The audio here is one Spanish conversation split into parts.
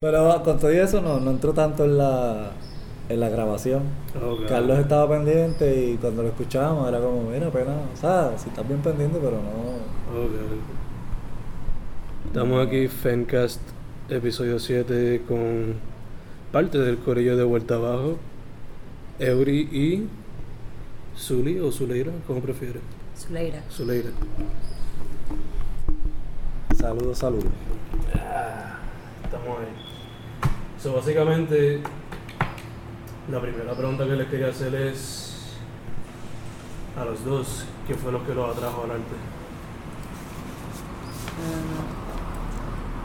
Pero con todo eso no, no entró tanto en la, en la grabación. Carlos estaba pendiente y cuando lo escuchábamos era como, mira, pena, o sea, si estás bien pendiente, pero no. Ok, ok. Estamos aquí, Fencast, episodio 7, con parte del corillo de Vuelta Abajo, Eury y Zuli o Zuleira, como prefieres. Zuleira. Zuleira. Saludos, saludos. Ah, estamos ahí. So, básicamente, la primera pregunta que les quería hacer es a los dos, ¿qué fue lo que los atrajo al arte?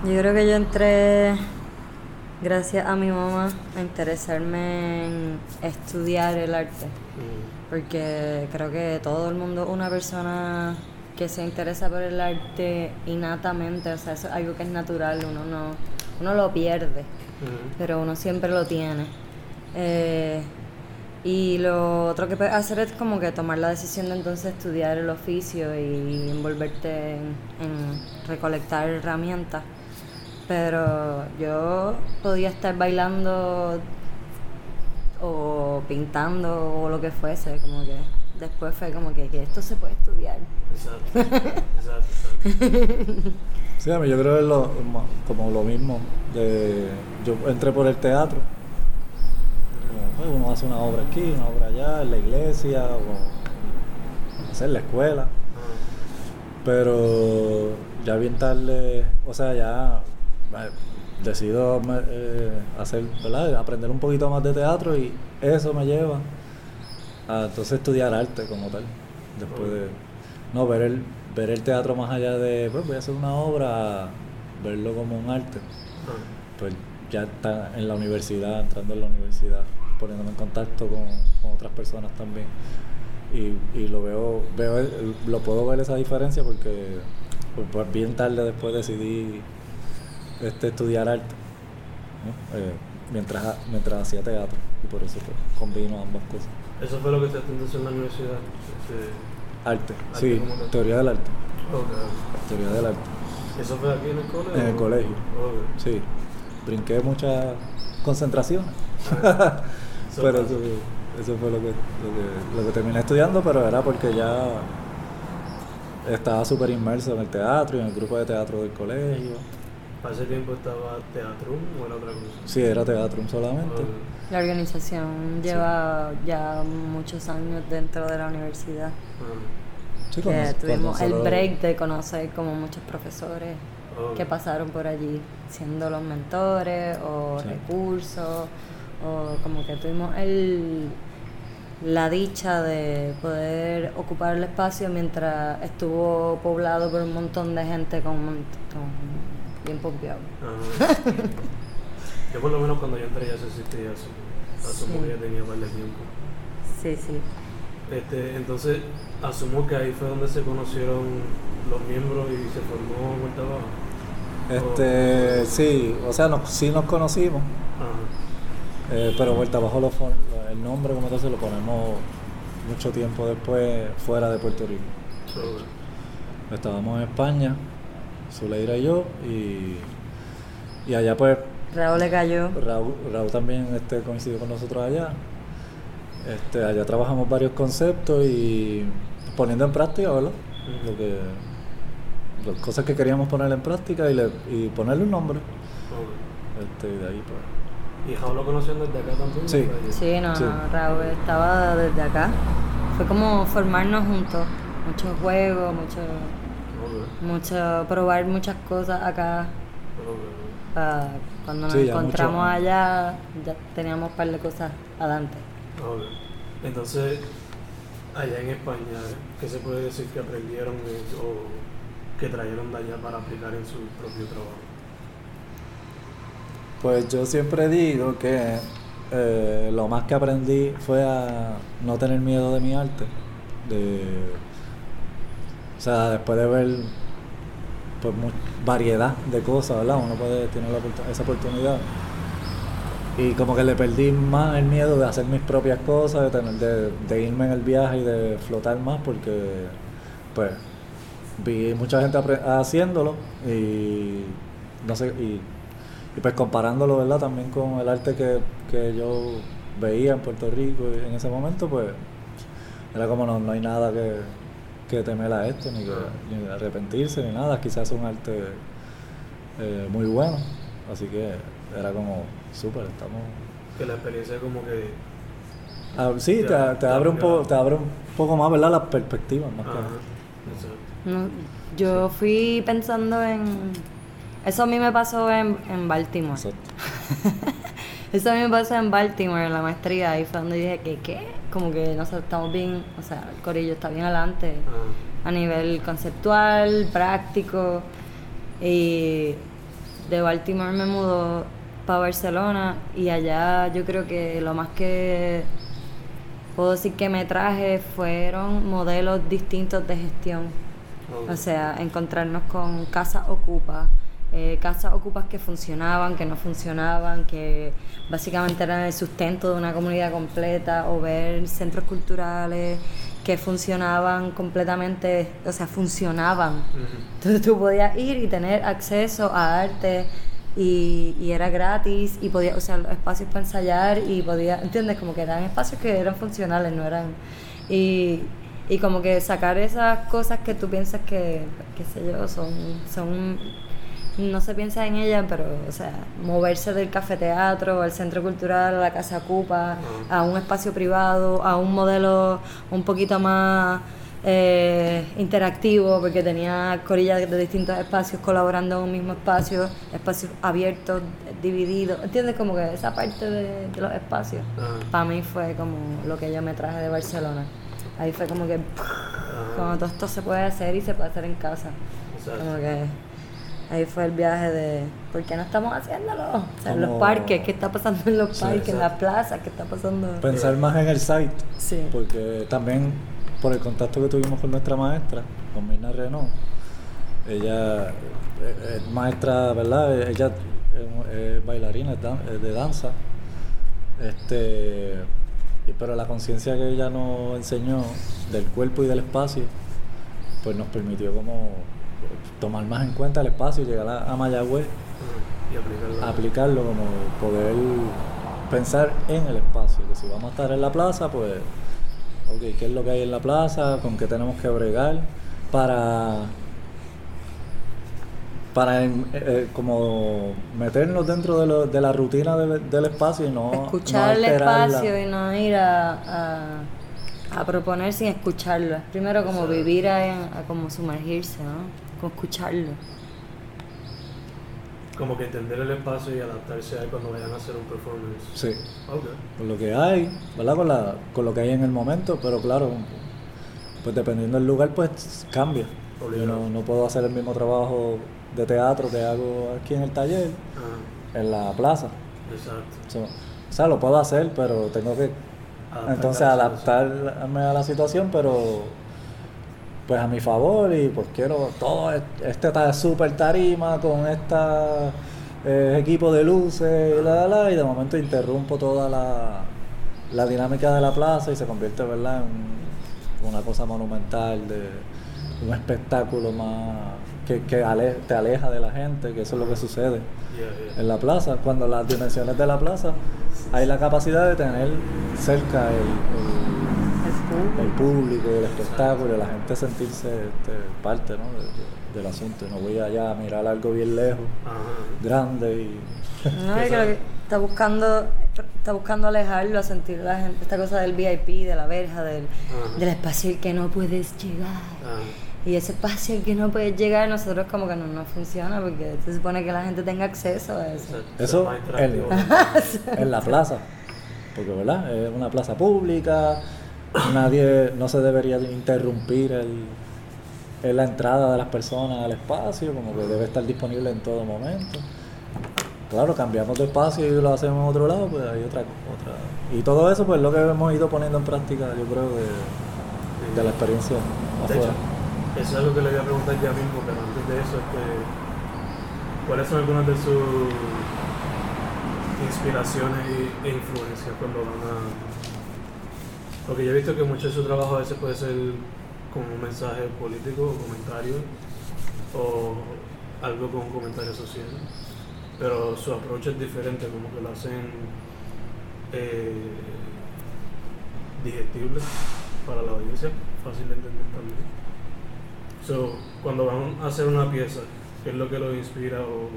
Yo creo que yo entré gracias a mi mamá a interesarme en estudiar el arte. Mm, Porque creo que todo el mundo, una persona que se interesa por el arte innatamente, o sea, eso es algo que es natural, uno no, uno lo pierde, pero uno siempre lo tiene. Eh, y lo otro que puedes hacer es como que tomar la decisión de entonces estudiar el oficio y envolverte en, en recolectar herramientas. Pero yo podía estar bailando o pintando o lo que fuese, como que después fue como que, que esto se puede estudiar. Exacto, exacto, exacto. Sí, yo creo que es lo, mo- como lo mismo. Yo entré por el teatro. Pues, uno hace una obra aquí, una obra allá, en la iglesia, o en la escuela. Pero ya bien tarde, o sea, ya eh, decido eh, hacer, ¿verdad? Aprender un poquito más de teatro y eso me lleva a entonces estudiar arte como tal. Después de, no, ver el, ver el teatro más allá de, pues voy a hacer una obra, verlo como un arte. Pues ya está en la universidad, entrando en la universidad, poniéndome en contacto con, con otras personas también. Y, y lo veo, veo lo puedo ver esa diferencia porque pues, pues, bien tarde después decidí este, estudiar arte, ¿no? Eh, mientras, mientras hacía teatro y por eso pues, combino ambas cosas. Eso fue lo que te atendió en la universidad. Este, Arte, Arte sí, teoría del arte, ok. teoría del arte. ¿Eso fue aquí en el colegio? En el colegio. Ok. Sí, brinqué muchas concentraciones. Pero eso, eso fue lo que, lo, que, lo que terminé estudiando, pero era porque ya estaba súper inmerso en el teatro y en el grupo de teatro del colegio. ¿Para ese tiempo estaba Teatrum o era otra cosa? Sí, era teatro solamente. La organización lleva ya muchos años dentro de la universidad. Ah, Sí, que tuvimos el break de conocer como muchos profesores ok. que pasaron por allí siendo los mentores o Sí. recursos o como que tuvimos el la dicha de poder ocupar el espacio mientras estuvo poblado por un montón de gente con, con bien pompeado. Yo por lo menos cuando yo entré ya se existía eso. Asumo Sí. que ya tenía par de tiempo. Sí, sí. Este, entonces, asumo que ahí fue donde se conocieron los miembros y se formó Vuelta Abajo. Este, sí, o sea, nos, sí nos conocimos, Ajá. eh, pero vuelta abajo lo, el nombre como tal se lo ponemos mucho tiempo después fuera de Puerto Rico. Estábamos en España, Zuleira y yo, y, y allá pues Raúl le cayó. Raúl, Raúl también este, coincidió con nosotros allá. Este, allá trabajamos varios conceptos y poniendo en práctica, ¿verdad? Lo que, las cosas que queríamos poner en práctica y, le, y ponerle un nombre. Este, y de ahí pues. ¿Y Raúl lo conocían desde acá también? Sí. Sí, no, Sí. no, Raúl estaba desde acá. Fue como formarnos juntos. Muchos juegos, mucho, mucho, probar muchas cosas acá. Cuando nos Sí, encontramos mucho. allá, ya teníamos un par de cosas adelante. Entonces, allá en España, ¿qué se puede decir que aprendieron o que trajeron de allá para aplicar en su propio trabajo? Pues yo siempre digo que eh, lo más que aprendí fue a no tener miedo de mi arte. De, o sea, después de ver pues, mu- variedad de cosas, ¿verdad? Uno puede tener esa oportunidad. Y como que le perdí más el miedo de hacer mis propias cosas, de, tener, de, irme en el viaje y de flotar más, porque pues vi mucha gente haciéndolo y no sé, y y pues comparándolo, ¿verdad? También con el arte que, que yo veía en Puerto Rico en ese momento, pues era como no, no hay nada que, que temer a esto, ni, que, ni arrepentirse, ni nada. Quizás es un arte eh, muy bueno. Así que era como, súper, estamos... Que la experiencia como que... Ah, sí, te, te abre un poco, te abre un poco más, ¿verdad? Las perspectivas, más que Ajá. No, yo fui pensando en... Eso a mí me pasó en, en Baltimore. Exacto. Eso a mí me pasó en Baltimore, en la maestría. Ahí fue donde dije que, ¿qué? Como que nosotros estamos bien, o sea, el corillo está bien adelante Ah, a nivel conceptual, práctico. Y de Baltimore me mudó para Barcelona y allá yo creo que lo más que puedo decir que me traje fueron modelos distintos de gestión. O sea, encontrarnos con casas ocupas, eh, casas ocupas que funcionaban, que no funcionaban, que básicamente eran el sustento de una comunidad completa, o ver centros culturales que funcionaban completamente, o sea, funcionaban. Entonces tú podías ir y tener acceso a arte y, y era gratis y podías usar los espacios para ensayar y podías, ¿entiendes? Como que eran espacios que eran funcionales, no eran... Y, y como que sacar esas cosas que tú piensas que, qué sé yo, son, son no se piensa en ellas, pero, o sea, moverse del cafeteatro al centro cultural, a la casa Cupa, a un espacio privado, a un modelo un poquito más eh, interactivo, porque tenía corillas de distintos espacios colaborando en un mismo espacio, espacios abiertos, divididos, ¿entiendes? Como que esa parte de, de los espacios, para mí fue como lo que yo me traje de Barcelona. Ahí fue como que, como todo esto se puede hacer y se puede hacer en casa. Exacto. Como que ahí fue el viaje de ¿por qué no estamos haciéndolo? O sea, en los parques, ¿qué está pasando en los Sí, parques, en las plazas? ¿Qué está pasando? Pensar más en el site, Sí. porque también por el contacto que tuvimos con nuestra maestra, con Mirna Renault, ella eh, es maestra, ¿verdad? Ella es, bailarina es de danza, este, pero la conciencia que ella nos enseñó del cuerpo y del espacio, pues nos permitió como tomar más en cuenta el espacio, llegar a, a Mayagüez. Y aplicarlo. aplicarlo como poder pensar en el espacio, que si vamos a estar en la plaza, pues, ok, ¿qué es lo que hay en la plaza? ¿Con qué tenemos que bregar? Para, para eh, eh, como meternos dentro de, lo- de la rutina de- del espacio y no escuchar no el espacio y no ir a, a, a proponer sin escucharlo. Es primero como vivir a, a como sumergirse, ¿no? Como escucharlo. Como que entender el espacio y adaptarse a cuando vayan a hacer un performance. Sí, Ok. con lo que hay, ¿verdad? Con, la, con lo que hay en el momento, pero claro, pues dependiendo del lugar, pues cambia. Yo Obligado. no, no puedo hacer el mismo trabajo de teatro que hago aquí en el taller, Ajá. en la plaza. Exacto. O sea, o sea, lo puedo hacer, pero tengo que entonces adaptarme a la situación, pero pues a mi favor y pues quiero todo est- este super tarima con esta eh, equipo de luces y la, la, la, y de momento interrumpo toda la, la dinámica de la plaza y se convierte ¿verdad? en una cosa monumental de un espectáculo más que, que ale- te aleja de la gente que eso es lo que sucede Yeah, yeah. en la plaza, cuando las dimensiones de la plaza hay la capacidad de tener cerca el, el- el público, el espectáculo, la gente sentirse este, parte ¿no? de- de- del asunto. No voy allá a mirar algo bien lejos, Ajá. grande y... No, yo creo que está buscando, está buscando alejarlo, a sentir la gente, esta cosa del VIP, de la verja, del, del espacio al que no puedes llegar. Ajá. Y ese espacio al que no puedes llegar, nosotros como que no nos funciona porque se supone que la gente tenga acceso a eso. Eso más en, en la plaza, porque ¿verdad? Es una plaza pública, nadie, no se debería de interrumpir el, el- la entrada de las personas al espacio, como que debe estar disponible en todo momento. Claro, cambiamos de espacio y lo hacemos en otro lado, pues hay otra, otra. Y todo eso, pues lo que hemos ido poniendo en práctica, yo creo, de, de la experiencia De hecho, eso es algo que le voy a preguntar ya mismo, pero antes de eso es que ¿cuáles son algunas de sus inspiraciones e influencias cuando van a porque yo he visto que mucho de su trabajo a veces puede ser con un mensaje político o comentario o algo con un comentario social pero su approach es diferente, como que lo hacen eh, digestible para la audiencia, fácil de entender también. So, cuando van a hacer una pieza, ¿qué es lo que los inspira o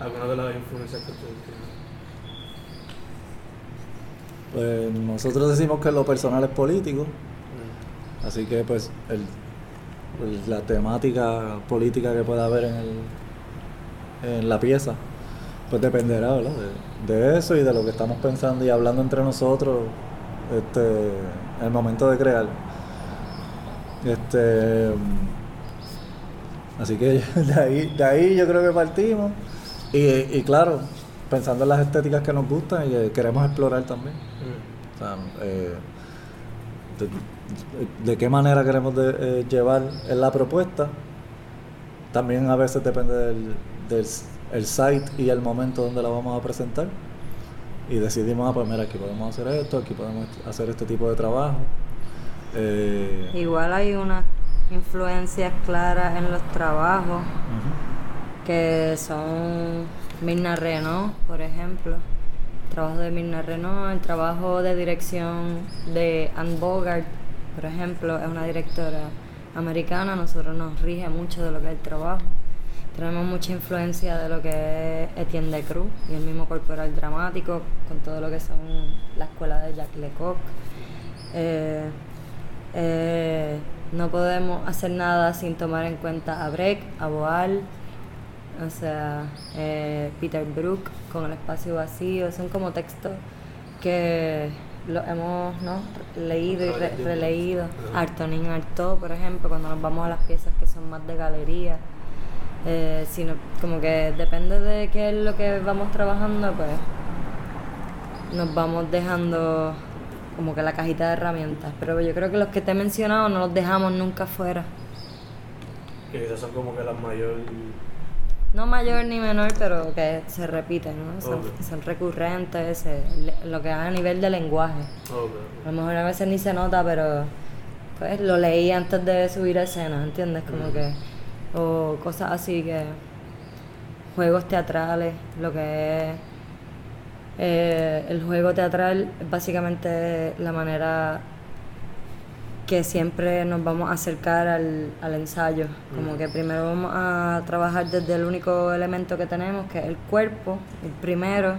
alguna de las influencias que ustedes tienen? Pues nosotros decimos que lo personal es político, Mm. así que pues el, pues, la temática política que pueda haber en, el, en la pieza, pues dependerá ¿verdad? De, de eso y de lo que estamos pensando y hablando entre nosotros este, en el momento de crear. Este, así que de ahí, de ahí yo creo que partimos y, y claro, pensando en las estéticas que nos gustan y que queremos explorar también. O sea, eh, de, de qué manera queremos de- eh, llevar en la propuesta. También a veces depende del, del el site y el momento donde la vamos a presentar. Y decidimos, ah, pues mira, aquí podemos hacer esto, aquí podemos hacer este tipo de trabajo. Eh, Igual hay unas influencias claras en los trabajos que son Mirna Renault, por ejemplo. Trabajo de Mirna Renault, el trabajo de dirección de Anne Bogart, por ejemplo, es una directora americana, nosotros nos rige mucho de lo que es el trabajo. Tenemos mucha influencia de lo que es Etienne de Cruz y el mismo corporal dramático, con todo lo que son la escuela de Jacques Lecoq. Eh, eh, no podemos hacer nada sin tomar en cuenta a Brecht, a Boal, o sea, eh, Peter Brook con el espacio vacío, son como textos que lo hemos ¿no? leído y re- releído. Artaud, por ejemplo, cuando nos vamos a las piezas que son más de galería. Eh, sino, como que depende de qué es lo que vamos trabajando, pues nos vamos dejando como que la cajita de herramientas. Pero yo creo que los que te he mencionado no los dejamos nunca fuera. Que quizás son como que las mayores. No mayor ni menor, pero que se repiten, ¿no? Son, recurrentes, se- le- lo que hay a nivel de lenguaje. A lo mejor a veces ni se nota, pero pues lo leí antes de subir a escena, ¿entiendes? Como Mm. que, o cosas así que, juegos teatrales, lo que es, eh, el juego teatral es básicamente la manera que siempre nos vamos a acercar al, al ensayo. Como Mm. que primero vamos a trabajar desde el único elemento que tenemos, que es el cuerpo, el primero,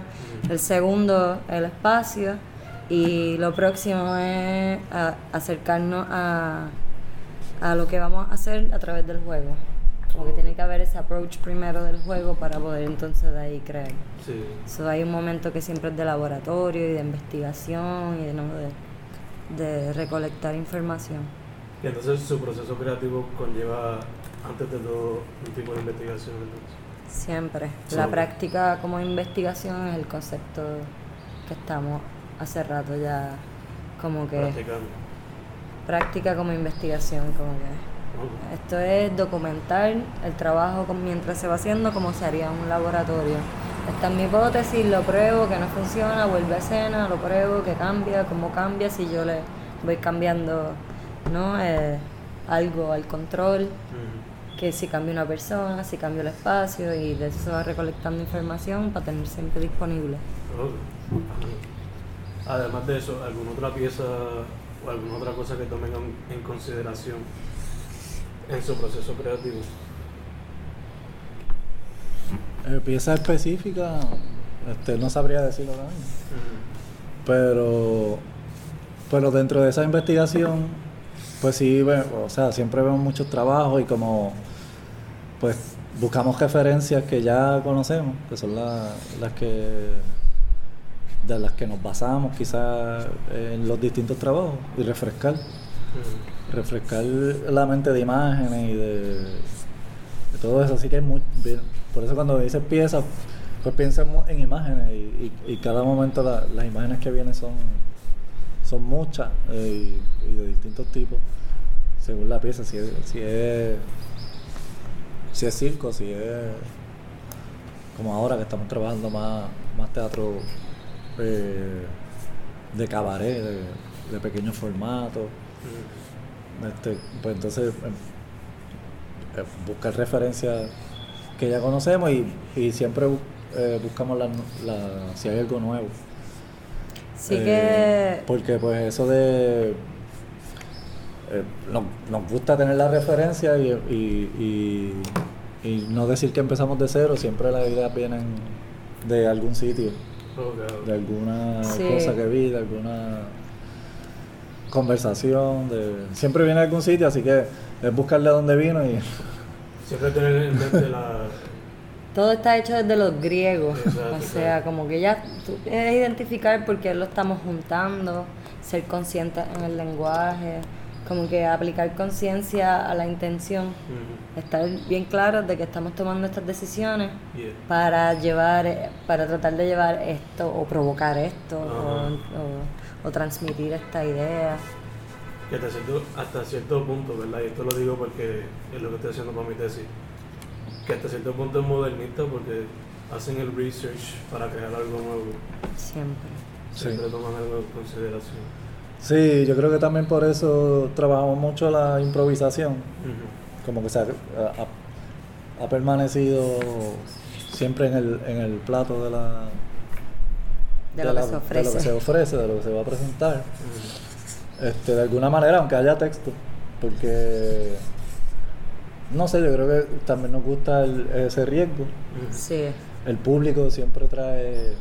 Mm. el segundo, el espacio, y lo próximo es a- acercarnos a, a lo que vamos a hacer a través del juego. Como que tiene que haber ese approach primero del juego para poder entonces de ahí crear. Sí. So, hay un momento que siempre es de laboratorio y de investigación y de, ¿no? de, de recolectar información. Y entonces su proceso creativo conlleva, antes de todo, un tipo de investigación. Entonces. Siempre. Sí. La práctica como investigación es el concepto que estamos hace rato ya como que Practicando. práctica como investigación, como que esto es documentar el trabajo mientras se va haciendo como se haría en un laboratorio. Esta es mi hipótesis, lo pruebo, que no funciona, vuelve a escena, lo pruebo, que cambia, cómo cambia, si yo le voy cambiando ¿no? Eh, algo al control, que si cambia una persona, si cambia el espacio y de eso se va recolectando información para tener siempre disponible. Además de eso, ¿alguna otra pieza o alguna otra cosa que tomen en- en consideración en su proceso creativo? Eh, pieza específica, este, no sabría decirlo ahora mismo. Pero, pero dentro de esa investigación, pues sí, o sea, siempre vemos muchos trabajos y como, pues buscamos referencias que ya conocemos, que son la- las que, de las que nos basamos quizás en los distintos trabajos y refrescar, refrescar la mente de imágenes y de, de todo eso, así que es muy bien. Por eso cuando dices piezas, pues piensemos en imágenes y, y- y cada momento la- las imágenes que vienen son, son muchas eh, y, y de distintos tipos, según la pieza, si es, si es, si es circo, si es como ahora que estamos trabajando más, más teatro eh, de cabaret, de, de pequeños formatos. Ujú. Este, pues entonces em, eh, buscar referencias que ya conocemos y, y siempre bu- eh, buscamos la, la- si hay algo nuevo. Sí Eh, que... Porque pues eso de... eh, nos, nos gusta tener la referencia y, y, y- y no decir que empezamos de cero, siempre las ideas vienen de algún sitio, de alguna Sí. cosa que vi, de alguna conversación, de siempre viene de algún sitio, así que es buscarle a dónde vino y Siempre tener en mente la. Todo está hecho desde los griegos. Exacto, o sea, como que ya tú es identificar por qué lo estamos juntando, ser conscientes en el lenguaje, como que aplicar conciencia a la intención, estar bien claros de que estamos tomando estas decisiones Yeah. para llevar, para tratar de llevar esto o provocar esto o- o transmitir esta idea. Que hasta cierto, hasta cierto punto, ¿verdad? Y esto lo digo porque es lo que estoy haciendo para mi tesis. Que hasta cierto punto es modernista porque hacen el research para crear algo nuevo. Siempre. Sí. Siempre toman algo en consideración. Sí, yo creo que también por eso trabajamos mucho la improvisación. Como que se ha, ha- ha permanecido siempre en el, en el plato de la... De lo la- que se De lo ofrece. que se ofrece, de lo que se va a presentar. Este, de alguna manera, aunque haya texto. Porque... No sé, yo creo que también nos gusta el- ese riesgo. Sí. El público siempre trae,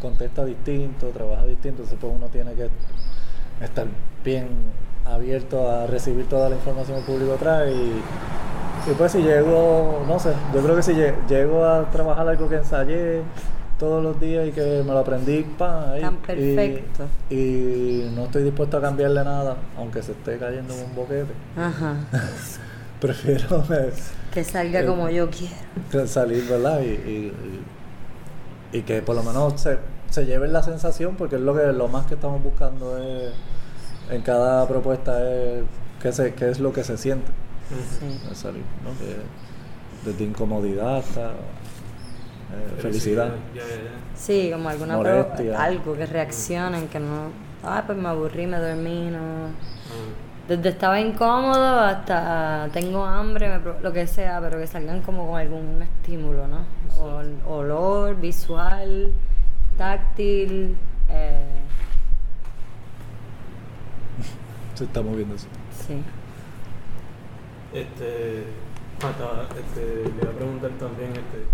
contesta distinto, trabaja distinto, entonces pues uno tiene que estar bien abierto a recibir toda la información que el público trae y, y pues si llego, no sé, yo creo que si lle- llego a trabajar algo que ensayé todos los días y que me lo aprendí, pa, ahí, Tan y- perfecto. Y, no estoy dispuesto a cambiarle nada, aunque se esté cayendo en un boquete. Ajá. Prefiero Que salga Eh, como yo quiero. salir, ¿verdad? Y, y, que por lo menos se, se lleven la sensación, porque es lo que lo más que estamos buscando es, en cada propuesta es qué, se, qué es lo que se siente. Sí. al salir, ¿no? Que desde incomodidad hasta eh, felicidad. Sí, como alguna Molestia. algo que reaccionen, que no, ah, pues me aburrí, me dormí, no. Ah. Desde estaba incómodo hasta tengo hambre, me lo que sea, pero que salgan como con algún estímulo, ¿no? O- olor, visual, táctil, eh, Se está moviendo eso. sí. Este, ah, estaba- este, le iba a preguntar también, este,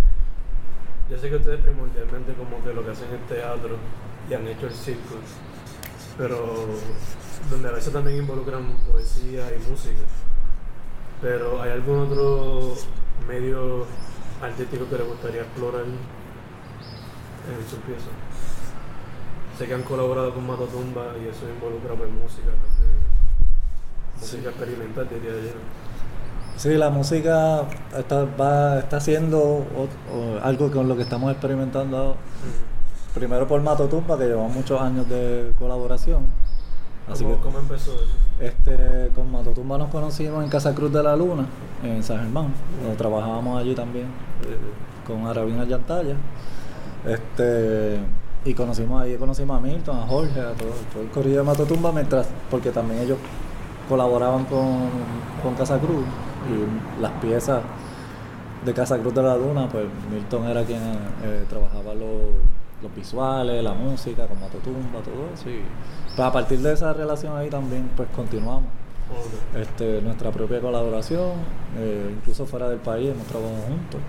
yo sé que ustedes primordialmente como que lo que hacen es teatro y han hecho el circo, pero donde a veces también involucran poesía y música. Pero ¿hay algún otro medio artístico que les gustaría explorar en sus piezas? Sé que han colaborado con Matotumba y eso involucra pues música. Música experimental diría yo. Sí, la música está, va, está haciendo o- o algo con lo que estamos experimentando ahora. Primero por Mato Tumba, que llevamos muchos años de colaboración. Así ¿Cómo, que cómo empezó eso? Este, con Matotumba nos conocimos en Casa Cruz de la Luna, en San Germán, donde trabajábamos allí también con Arabina Yantalla. Este, y conocimos ahí, conocimos a Milton, a Jorge, a todo, todo el corrido de Matotumba, mientras, porque también ellos colaboraban con, con Casa Cruz y las piezas de Casa Cruz de la Luna, pues Milton era quien eh, trabajaba los, los visuales, la música, con Matotumba, todo eso. Y pues a partir de esa relación ahí también pues continuamos este, nuestra propia colaboración, eh, incluso fuera del país hemos trabajado juntos.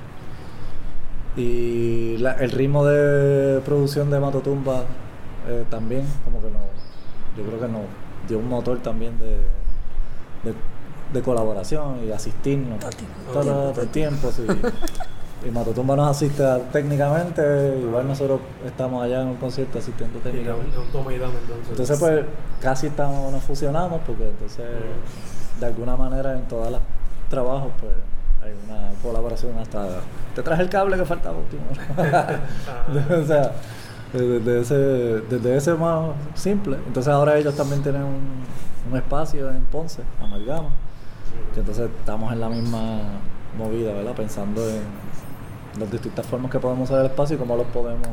Y la- el ritmo de producción de Matotumba eh, también, como que no, yo creo que nos dio un motor también de, de, de colaboración y asistirnos todo, todo el tiempo. sí. Y Matotumba nos asiste técnicamente, igual nosotros estamos allá en un concierto asistiendo técnicamente. entonces. Entonces pues casi estamos, nos fusionamos porque entonces de alguna manera en todos los trabajos pues hay una colaboración hasta te traje el cable que faltaba último. o sea, desde ese, desde ese más simple. Entonces ahora ellos también tienen un, un espacio en Ponce, Amalgama, que entonces estamos en la misma movida, ¿verdad? Pensando en las distintas formas que podemos usar el espacio y cómo los podemos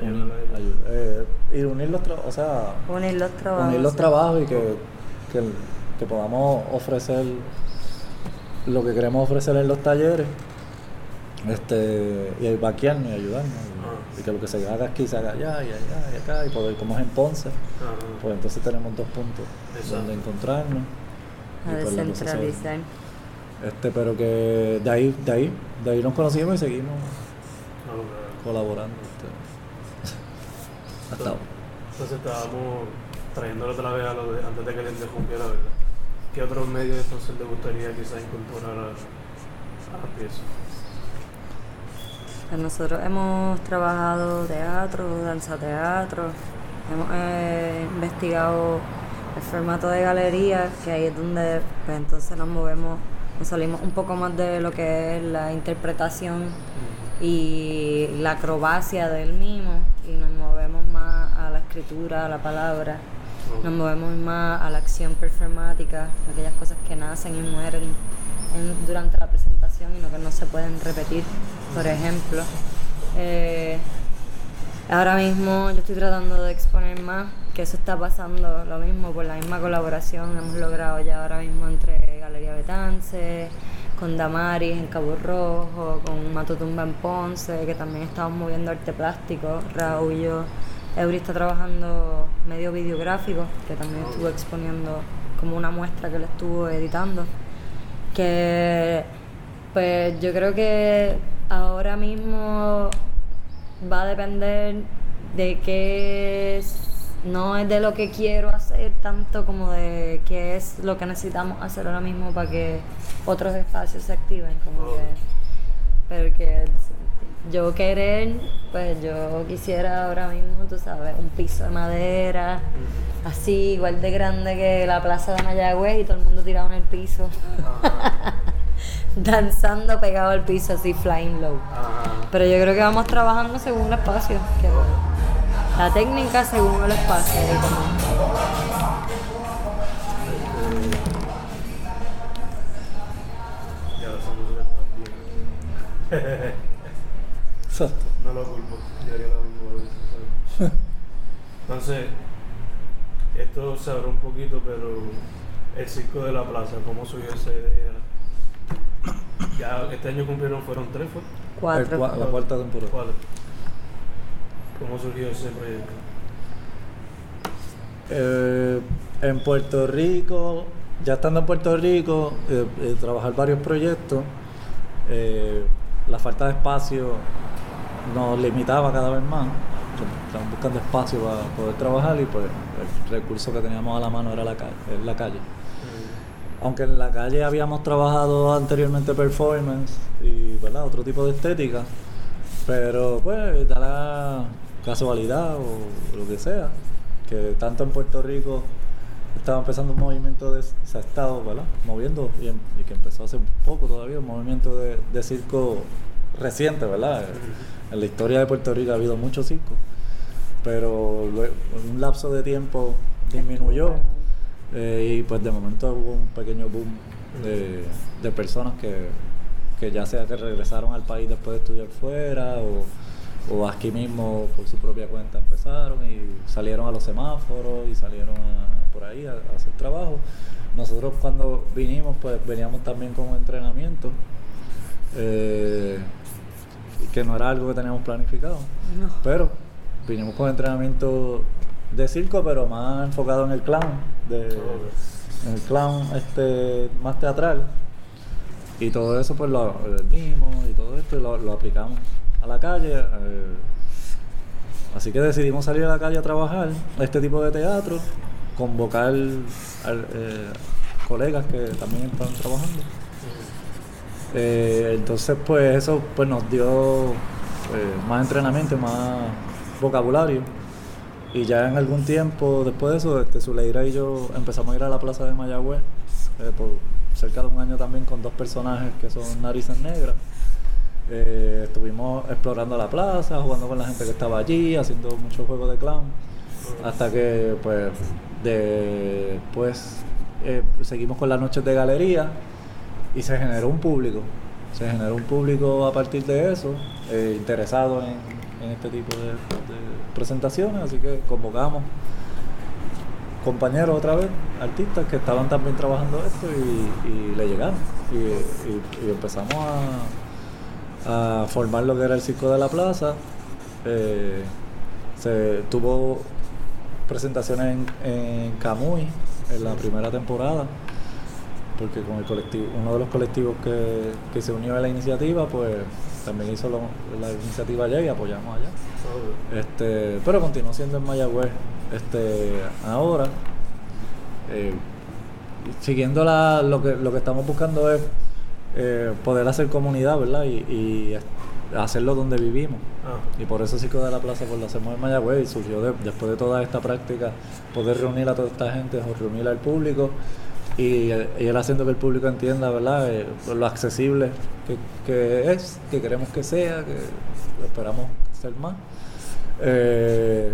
unir, eh, y unir los o sea, Unir los trabajos. unir los trabajos y que, que, que podamos ofrecer lo que queremos ofrecer en los talleres este y vaquearnos y ayudarnos. Y, y que lo que se haga aquí se haga allá y allá y acá. Y poder, como es en Ponce, pues entonces tenemos dos puntos Exacto. donde encontrarnos. A pues se- descentralizar. Este, pero que de ahí, de ahí, de ahí nos conocimos y seguimos No, no. colaborando. este, hasta ahora. Entonces estábamos trayéndolo otra vez a lo de, antes de que le interrumpiera, ¿verdad? ¿Qué otros medios entonces le gustaría quizás incorporar a, a la pieza? Pues nosotros hemos trabajado teatro, danza teatro, hemos eh, investigado el formato de galería, que ahí es donde pues, entonces nos movemos, nos salimos un poco más de lo que es la interpretación y la acrobacia del mismo y nos movemos más a la escritura, a la palabra, nos movemos más a la acción performática, aquellas cosas que nacen y mueren en- durante la presentación y no que no se pueden repetir. Por ejemplo, eh, ahora mismo yo estoy tratando de exponer más, que eso está pasando lo mismo por la misma colaboración, hemos logrado ya ahora mismo entre Galería Betance, con Damaris en Cabo Rojo, con Matotumba en Ponce, que también estamos moviendo arte plástico, Raúl y. Eury está trabajando medio videográfico, que también estuvo exponiendo como una muestra que le estuvo editando. Que pues yo creo que ahora mismo va a depender de qué es, no es de lo que quiero hacer tanto como de qué es lo que necesitamos hacer ahora mismo para que otros espacios se activen como Oh. que porque yo querer pues yo quisiera ahora mismo tú sabes un piso de madera así igual de grande que la plaza de Mayagüez y todo el mundo tirado en el piso. Danzando pegado al piso así flying low. Pero yo creo que vamos trabajando según el espacio. que la técnica según el espacio. bien. Exacto. No lo culpo, yo haría lo mismo. a veces, ¿sabes? Entonces, esto se abrió un poquito, pero el circo de la plaza, ¿cómo surgió esa idea? Ya este año cumplieron, fueron tres, ¿fue? El Cuatro. cua- la cuarta temporada. Cuatro. ¿Cómo surgió ese proyecto? Eh, en Puerto Rico, ya estando en Puerto Rico, eh, eh, trabajar varios proyectos, la falta de espacio nos limitaba cada vez más. Estamos buscando espacio para poder trabajar y pues el recurso que teníamos a la mano era la, calle. Aunque en la calle habíamos trabajado anteriormente performance y ¿verdad? otro tipo de estética, pero pues da la casualidad o lo que sea, que tanto en Puerto Rico estaba empezando un movimiento de, se ha estado ¿verdad? moviendo y, em- y que empezó hace poco todavía, un movimiento de, de circo reciente, ¿verdad? En la historia de Puerto Rico ha habido muchos circos, pero en un lapso de tiempo disminuyó. Eh, y pues de momento hubo un pequeño boom de, de personas que, que ya sea que regresaron al país después de estudiar fuera o, o aquí mismo por su propia cuenta empezaron y salieron a los semáforos y salieron a- por ahí a, a hacer trabajo. Nosotros cuando vinimos pues veníamos también con un entrenamiento eh, que no era algo que teníamos planificado. No. Pero vinimos con entrenamiento de circo, pero más enfocado en el clown, de, en el clown este, más teatral. Y todo eso pues lo vendimos y todo esto y lo, lo aplicamos a la calle. eh, así que decidimos salir a la calle a trabajar este tipo de teatro, convocar al- eh, colegas que también están trabajando. Eh, entonces, pues eso pues nos dio más entrenamiento, más vocabulario. Y ya en algún tiempo después de eso, este, Zuleira y yo empezamos a ir a la plaza de Mayagüez por cerca de un año también con dos personajes que son narices negras. Eh, estuvimos explorando la plaza, jugando con la gente que estaba allí, haciendo muchos juegos de clown. Hasta que, pues, después eh, seguimos con las noches de galería y se generó un público. Se generó un público a partir de eso, eh, interesado en, este tipo de, presentaciones, así que convocamos compañeros otra vez, artistas que estaban también trabajando esto y, le llegaron. Y empezamos a, a formar lo que era el Circo de la Plaza. Eh, se tuvo presentaciones en, en Camuy en la primera temporada, porque con el colectivo, uno de los colectivos que, que se unió a la iniciativa, pues también hizo lo- la iniciativa allá y apoyamos allá. Este, pero continuó siendo en Mayagüez este, ahora. Eh, siguiendo la, lo, que, lo que estamos buscando es eh, poder hacer comunidad, ¿verdad? Y, hacerlo donde vivimos. Ah, Y por eso Circo de la Plaza pues lo hacemos en Mayagüez y surgió de- después de toda esta práctica poder reunir a toda esta gente o reunir al público y, y él haciendo que el público entienda, ¿verdad? Eh, lo accesible que, que es, que queremos que sea, que esperamos ser más. Eh,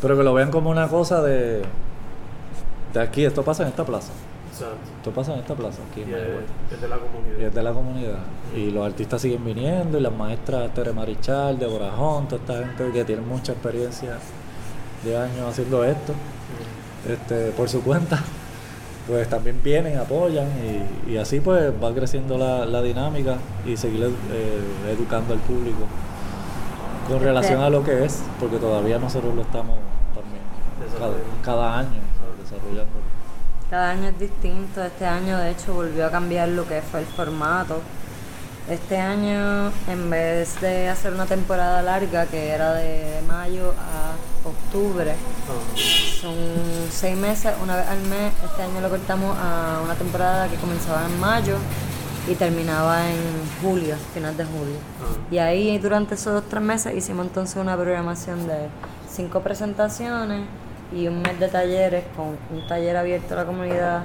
pero que lo vean como una cosa de, de aquí, esto pasa en esta plaza, exacto. esto pasa en esta plaza, aquí en Y es, de la comunidad. Y es de la comunidad. Y los artistas siguen viniendo, y las maestras Tere Marichal, Deborah Hunt, toda esta gente que tiene mucha experiencia de años haciendo esto, Mm. este, por su cuenta, pues también vienen, apoyan, y, y así pues va creciendo la, la dinámica y seguir eh, educando al público con relación a lo que es, porque todavía nosotros lo estamos también cada año desarrollando. Cada año es distinto. Este año, de hecho, volvió a cambiar lo que fue el formato. Este año, en vez de hacer una temporada larga, que era de mayo a octubre, son seis meses, una vez al mes. Este año lo cortamos a una temporada que comenzaba en mayo y terminaba en julio, final de julio. Y ahí durante esos tres meses hicimos entonces una programación de cinco presentaciones y un mes de talleres con un taller abierto a la comunidad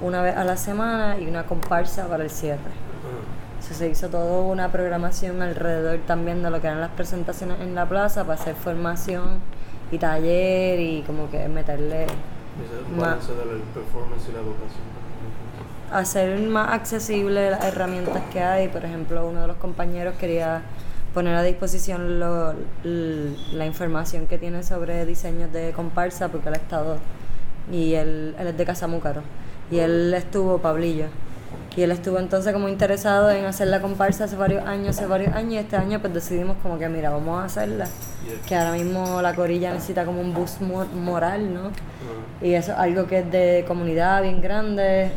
una vez a la semana y una comparsa para el cierre. ah. Eso se hizo toda una programación alrededor también de lo que eran las presentaciones en la plaza para hacer formación y taller y como que meterle Ma- balance del performance y la educación. hacer más accesible las herramientas que hay. Por ejemplo, uno de los compañeros quería poner a disposición lo- la información que tiene sobre diseños de comparsa, porque él ha estado, y él, él es de Casamúcaro, y él estuvo, Pablillo, y él estuvo entonces como interesado en hacer la comparsa hace varios años, hace varios años, y este año pues decidimos como que, mira, vamos a hacerla, que ahora mismo la corilla necesita como un boost mo- moral, ¿no? Y eso es algo que es de comunidad bien grande,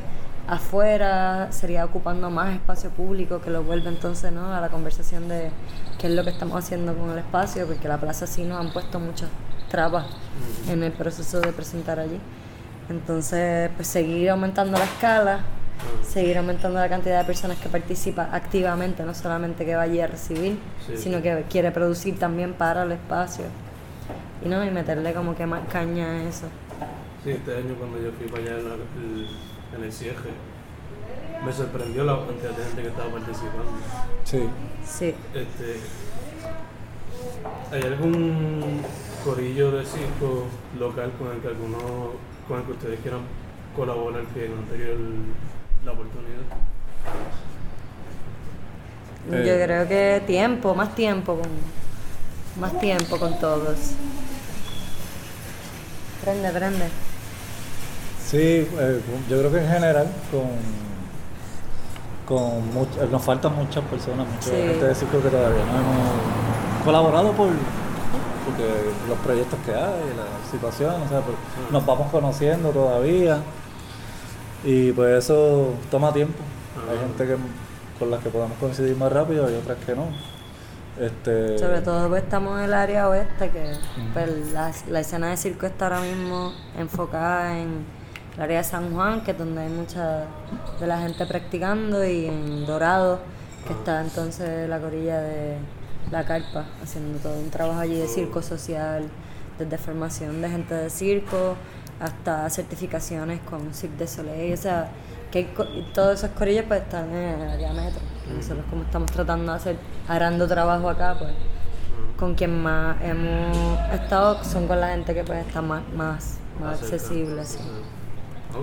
afuera, sería ocupando más espacio público, que lo vuelve entonces ¿no? a la conversación de qué es lo que estamos haciendo con el espacio, porque la plaza sí nos han puesto muchas trabas en el proceso de presentar allí. Entonces, pues seguir aumentando la escala, seguir aumentando la cantidad de personas que participa activamente, no solamente que vaya a recibir, Sí, sino que quiere producir también para el espacio. Y no, y meterle como que más caña a eso. Sí, este año cuando yo fui para allá el, en el cierre, me sorprendió la cantidad de gente que estaba participando. Sí. Sí. Este, ¿Hay algún corillo de circo local con el que alguno, con el que ustedes quieran colaborar que no han tenido el- la oportunidad? Yo Eh. creo que tiempo, más tiempo con más tiempo con todos. Prende, prende. Sí, eh, yo creo que en general con, con much- eh, nos faltan muchas personas, mucha Sí. gente de circo que todavía no hemos colaborado por porque los proyectos que hay, la situación, o sea, pues, nos vamos conociendo todavía y pues eso toma tiempo. Hay Ajá. gente que con las que podemos coincidir más rápido y otras que no. Este, Sobre todo pues estamos en el área oeste, que pues, la, la escena de circo está ahora mismo enfocada en el área de San Juan, que es donde hay mucha de la gente practicando, y en Dorado, que está entonces la corilla de la carpa, haciendo todo un trabajo allí de circo social, desde formación de gente de circo hasta certificaciones con Cirque de Soleil, o sea, que hay co- y todos esos corillos pues están en el área metro. Nosotros como estamos tratando de hacer, arando trabajo acá, pues con quien más hemos estado son con la gente que pues está más, más, más accesible, sí.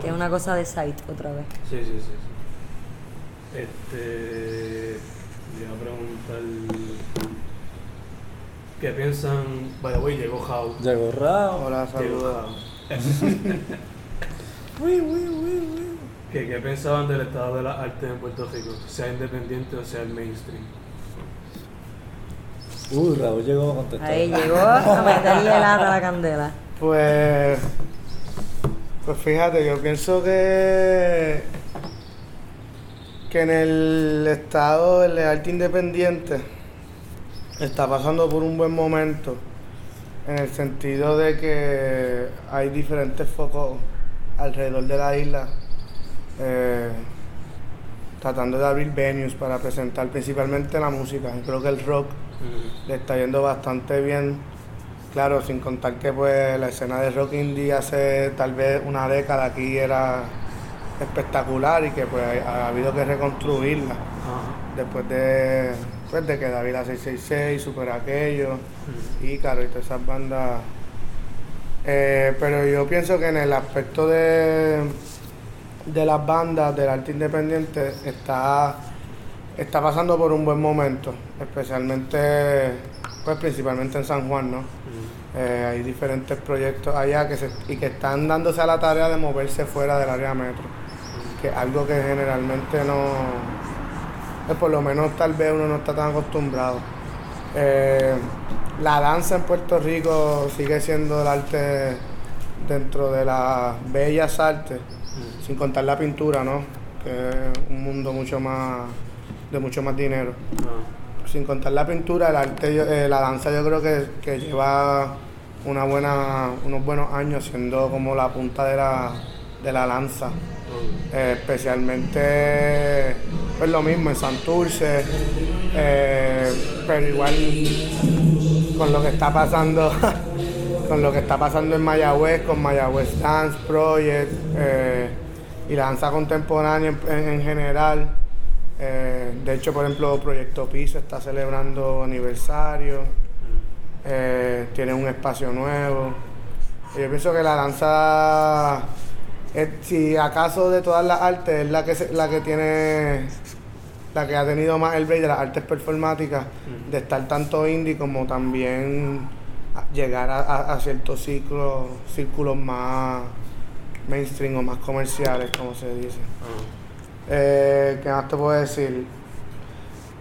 Que es una cosa de site otra vez. Sí, sí, sí. sí. Este. Le iba a preguntar. ¿Qué piensan? By the way, llegó How. Llegó Rao. Hola, saludos. ¿Qué, ¿Qué pensaban del estado de las artes en Puerto Rico? Sea independiente o sea el mainstream. Uy, Raúl llegó a contestar. Ahí llegó a meterle lata a la candela. Pues, pues fíjate, yo pienso que que en el estado del arte independiente está pasando por un buen momento en el sentido de que hay diferentes focos alrededor de la isla eh, tratando de abrir venues para presentar principalmente la música. Creo que el rock le está yendo bastante bien. Claro, sin contar que pues la escena de rock indie hace tal vez una década aquí era espectacular y que pues ha habido que reconstruirla después de, pues, de que David la 666, Super Aquello, Ícaro y todas esas bandas. Eh, pero yo pienso que en el aspecto de, de las bandas, del arte independiente, está, está pasando por un buen momento, especialmente, pues principalmente en San Juan, ¿no? Eh, hay diferentes proyectos allá que se, y que están dándose a la tarea de moverse fuera del área metro, que es algo que generalmente no, pues por lo menos tal vez uno no está tan acostumbrado. Eh, la danza en Puerto Rico sigue siendo el arte dentro de las bellas artes, sin contar la pintura, ¿no? Que es un mundo mucho más de mucho más dinero. Sin contar la pintura, el arte, eh, la danza yo creo que, que lleva una buena, unos buenos años siendo como la punta de la, de la lanza. Eh, especialmente pues lo mismo en Santurce, eh, pero igual con lo que está pasando con lo que está pasando en Mayagüez, con Mayagüez Dance Project eh, y la danza contemporánea en, en- en general. Eh, de hecho, por ejemplo, Proyecto Piso está celebrando aniversario, eh, tiene un espacio nuevo. Yo pienso que la danza, es- si acaso de todas las artes, es la que, se- la que tiene, la que ha tenido más el break de las artes performáticas, de estar tanto indie como también llegar a, a- a ciertos ciclos, círculos más mainstream o más comerciales, como se dice. Eh, ¿Qué más te puedo decir?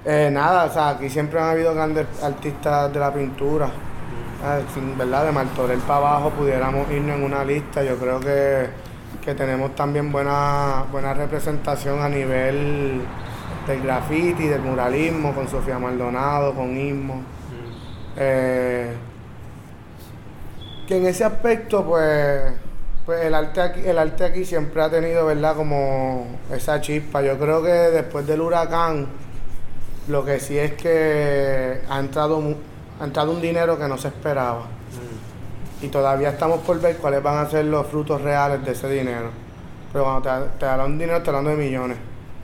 Eh, nada, o sea, aquí siempre han habido grandes artistas de la pintura. Ah, sin verdad, de Martorell para abajo pudiéramos irnos en una lista. Yo creo que, que tenemos también buena, buena representación a nivel del graffiti, del muralismo, con Sofía Maldonado, con Ismo. Eh, que en ese aspecto, pues, pues el arte aquí, el arte aquí siempre ha tenido, ¿verdad? Como esa chispa. Yo creo que después del huracán, lo que sí es que ha entrado, ha entrado un dinero que no se esperaba. Y todavía estamos por ver cuáles van a ser los frutos reales de ese dinero. Pero cuando te, te hablan de dinero, te hablan de millones.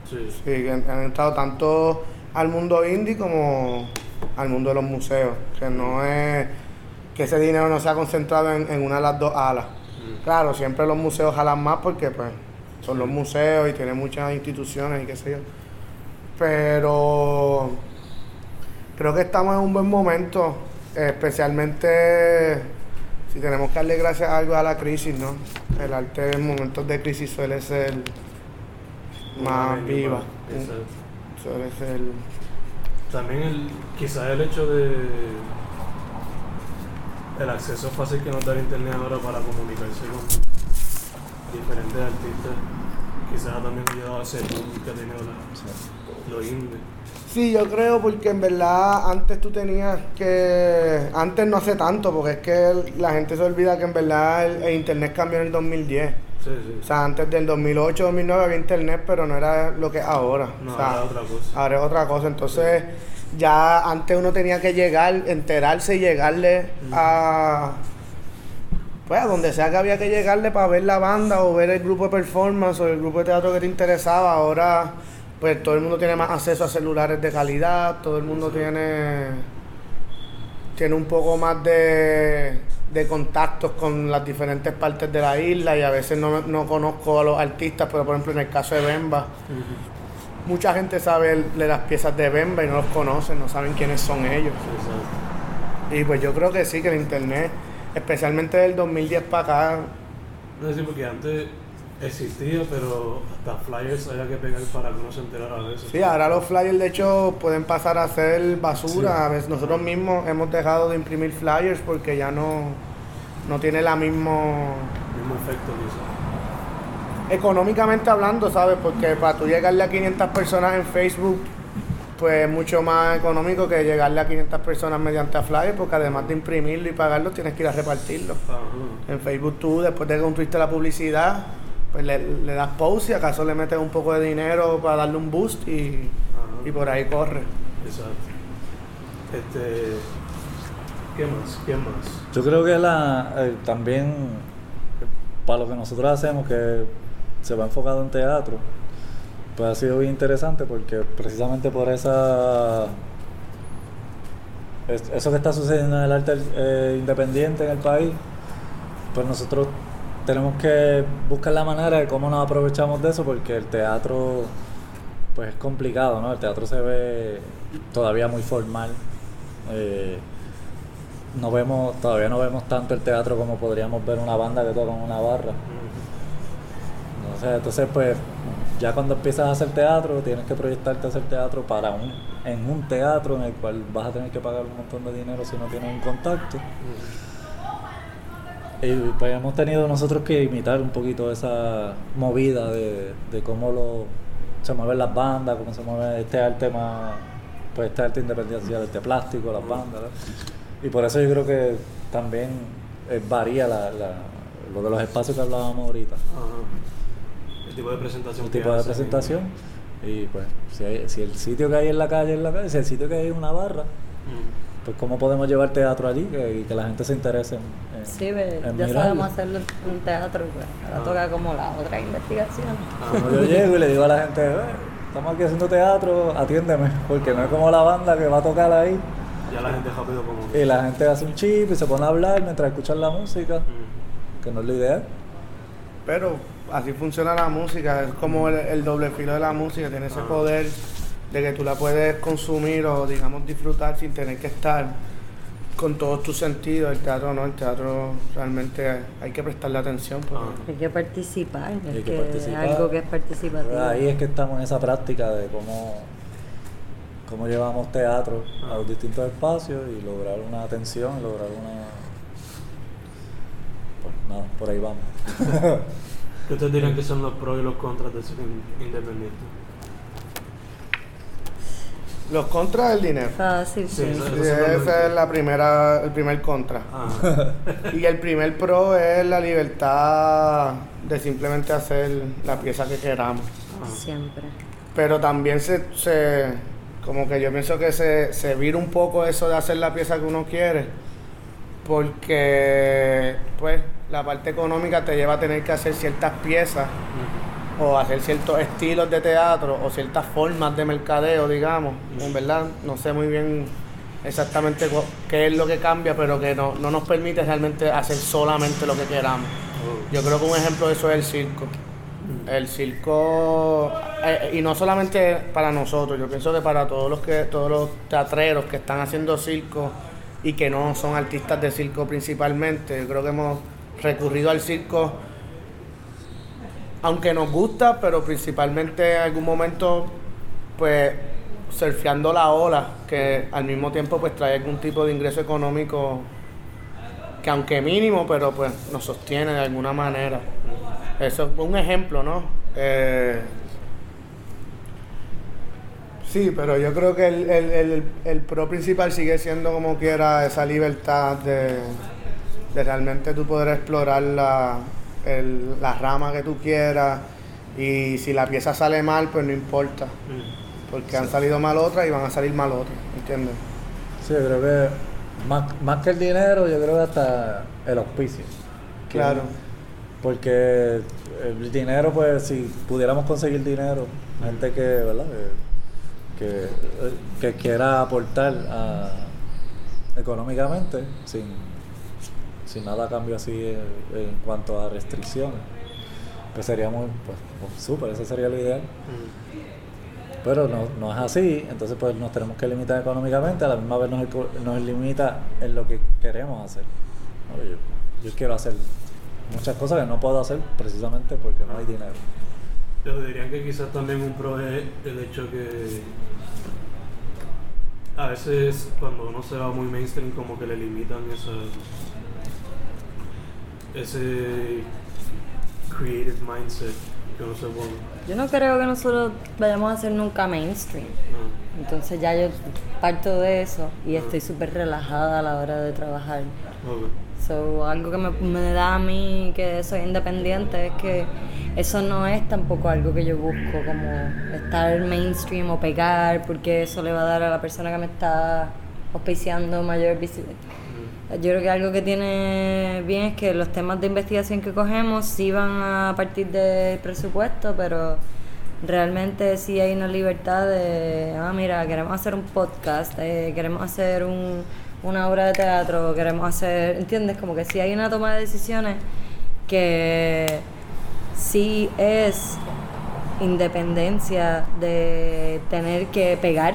Sí. Sí, que han, han entrado tanto al mundo indie como al mundo de los museos. Que no es que ese dinero no se ha concentrado en, en una de las dos alas. Claro, siempre los museos jalan más porque pues son los museos y tienen muchas instituciones y qué sé yo. Pero creo que estamos en un buen momento, especialmente si tenemos que darle gracias a algo a la crisis, ¿no? El arte en momentos de crisis suele ser más Una viva. exacto. Suele ser. También el, quizás el hecho de el acceso fácil que nos da el internet ahora para comunicarse con diferentes artistas, quizás también ha ayudado a ese boom que ha tenido la, lo indie. Sí, yo creo porque en verdad antes tú tenías que... Antes no hace tanto, porque es que la gente se olvida que en verdad el, el internet cambió en el 2010. Sí, sí. O sea, antes del 2008, 2009 había internet, pero no era lo que es ahora. No, o sea, era otra cosa. Ahora es otra cosa. Entonces, ya antes uno tenía que llegar, enterarse y llegarle a. Pues a donde sea que había que llegarle para ver la banda o ver el grupo de performance o el grupo de teatro que te interesaba. Ahora, pues todo el mundo tiene más acceso a celulares de calidad, todo el mundo tiene. Tiene un poco más de, de contactos con las diferentes partes de la isla y a veces no, no conozco a los artistas, pero por ejemplo en el caso de Bemba, mucha gente sabe de las piezas de Bemba y no los conocen, no saben quiénes son ellos. Exacto. Y pues yo creo que sí, que el internet, especialmente del 2010 para acá, No sé, porque antes existía, pero hasta flyers había que pegar para que uno se enterara de eso. Sí, ahora los flyers de hecho pueden pasar a ser basura. A veces nosotros mismos hemos dejado de imprimir flyers porque ya no, no tiene la mismo mismo efecto quizás. económicamente hablando, ¿sabes? Porque para tú llegarle a 500 personas en Facebook, pues es mucho más económico que llegarle a 500 personas mediante a flyer, porque además de imprimirlo y pagarlo, tienes que ir a repartirlo. Ajá. En Facebook tú, después de que construiste la publicidad, pues le, le das post y acaso le metes un poco de dinero para darle un boost y, y por ahí corre. Exacto. Este. ¿Qué más? ¿Qué más? Yo creo que la eh, también para lo que nosotros hacemos que se va enfocado en teatro, pues ha sido bien interesante porque precisamente por esa es- eso que está sucediendo en el arte eh, independiente en el país, pues nosotros tenemos que buscar la manera de cómo nos aprovechamos de eso porque el teatro pues es complicado, ¿no? El teatro se ve todavía muy formal. eh, no vemos, todavía no vemos tanto el teatro como podríamos ver una banda que toca en una barra. Sé, entonces pues ya cuando empiezas a hacer teatro tienes que proyectarte a hacer teatro para un, en un teatro en el cual vas a tener que pagar un montón de dinero si no tienes un contacto. Y pues hemos tenido nosotros que imitar un poquito esa movida de, de cómo lo, se mueven las bandas, cómo se mueve este arte más, pues este arte independiente, el arte plástico, las bandas. Y por eso yo creo que también eh, varía la, la- lo de los espacios que hablábamos ahorita. Ajá. El tipo de presentación. Que tipo de presentación. Y pues, si, hay- si el sitio que hay en la calle es la calle, si el sitio que hay es una barra, Mm. Pues cómo podemos llevar teatro allí que- y que la gente se interese en, en- Sí, ve, en ya mirarlo. sabemos hacerlo en teatro, pues. Ahora Ah. toca como la otra investigación. Como yo llego y le digo a la gente, "Eh, estamos aquí haciendo teatro, atiéndeme, porque no es como la banda que va a tocar ahí Ya la gente rápido como. y la gente hace un chip y se pone a hablar mientras escuchan la música, Mm. que no es lo ideal. Pero así funciona la música, es como el, el doble filo de la música, tiene ese Ah. poder de que tú la puedes consumir o digamos disfrutar sin tener que estar con todos tus sentidos. El teatro no, el teatro realmente hay que prestarle atención. porque- Ah. Hay que participar, es Hay que que participar. algo que es participativo. Ahí es que estamos en esa práctica de cómo, cómo llevamos teatro a los distintos espacios y lograr una atención, lograr una... Pues nada, por ahí vamos. ¿Qué ustedes dirían que son los pros y los contras de ser in- independiente? Los contras del dinero. Fácil, Sí, sí. eso- Sí, ese es la primera, el primer contra. Ah, Y el primer pro es la libertad de simplemente hacer la pieza que queramos. ah. Siempre. Pero también se, se como que yo pienso que se, se vira un poco eso de hacer la pieza que uno quiere. Porque pues la parte económica te lleva a tener que hacer ciertas piezas o hacer ciertos estilos de teatro o ciertas formas de mercadeo, digamos. En verdad, no sé muy bien exactamente qué es lo que cambia, pero que no, no nos permite realmente hacer solamente lo que queramos. Yo creo que un ejemplo de eso es el circo. El circo, eh, y no solamente para nosotros, yo pienso que para todos los que todos los teatreros que están haciendo circo y que no son artistas de circo principalmente, yo creo que hemos recurrido al circo, aunque nos gusta, pero principalmente en algún momento, pues surfeando la ola, que al mismo tiempo pues trae algún tipo de ingreso económico que aunque mínimo, pero pues nos sostiene de alguna manera. Eso es un ejemplo, ¿no? Eh, sí, pero yo creo que el, el- el- el pro principal sigue siendo como quiera esa libertad de, de realmente tú poder explorar la, el- la rama que tú quieras y si la pieza sale mal, pues no importa, Mm. porque han salido mal otras y van a salir mal otras, ¿entiendes? Sí, yo creo que más, más que el dinero, yo creo que hasta el auspicio. Claro. Porque el dinero, pues, si pudiéramos conseguir dinero, gente que, ¿verdad? Que, que, que quiera aportar a- económicamente, sin, sin nada a cambio así en, en cuanto a restricciones, pues sería muy, pues, pues, súper, eso sería lo ideal. Mm. Pero no, no es así, entonces pues nos tenemos que limitar económicamente, a la misma vez nos, nos limita en lo que queremos hacer. ¿no? Yo, yo quiero hacer muchas cosas que no puedo hacer precisamente porque no hay dinero. Pero dirían que quizás también un pro es el hecho que a veces cuando uno se va muy mainstream como que le limitan esa ese creative mindset que uno se. Yo no creo que nosotros vayamos a ser nunca mainstream. No. Entonces ya yo parto de eso y estoy súper relajada a la hora de trabajar. Ok. So, algo que me, me da a mí que soy independiente es que eso no es tampoco algo que yo busco, como estar mainstream o pegar, porque eso le va a dar a la persona que me está auspiciando mayor visibilidad. Yo creo que algo que tiene bien es que los temas de investigación que cogemos sí van a partir del presupuesto, pero realmente sí hay una libertad de, ah, mira, queremos hacer un podcast, eh, queremos hacer un, una obra de teatro, queremos hacer, ¿entiendes? Como que sí hay una toma de decisiones que sí es independencia de tener que pegar,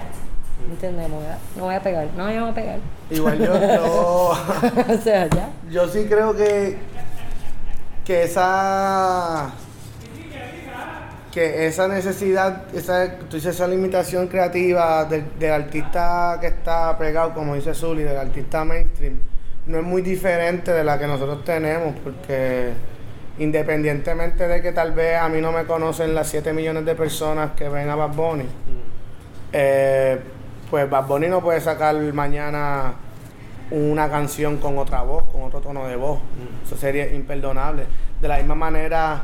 ¿entiendes? No voy a, no voy a pegar, no, yo no voy a pegar. Igual yo, yo, o sea, ya. yo sí creo que, que esa que esa necesidad, esa, tú dices, esa limitación creativa del, del artista que está pegado, como dice Zully, del artista mainstream, no es muy diferente de la que nosotros tenemos, porque independientemente de que tal vez a mí no me conocen las 7 millones de personas que ven a Bad Bunny, eh, pues Bad Bunny no puede sacar mañana una canción con otra voz, con otro tono de voz. Eso sería imperdonable. De la misma manera,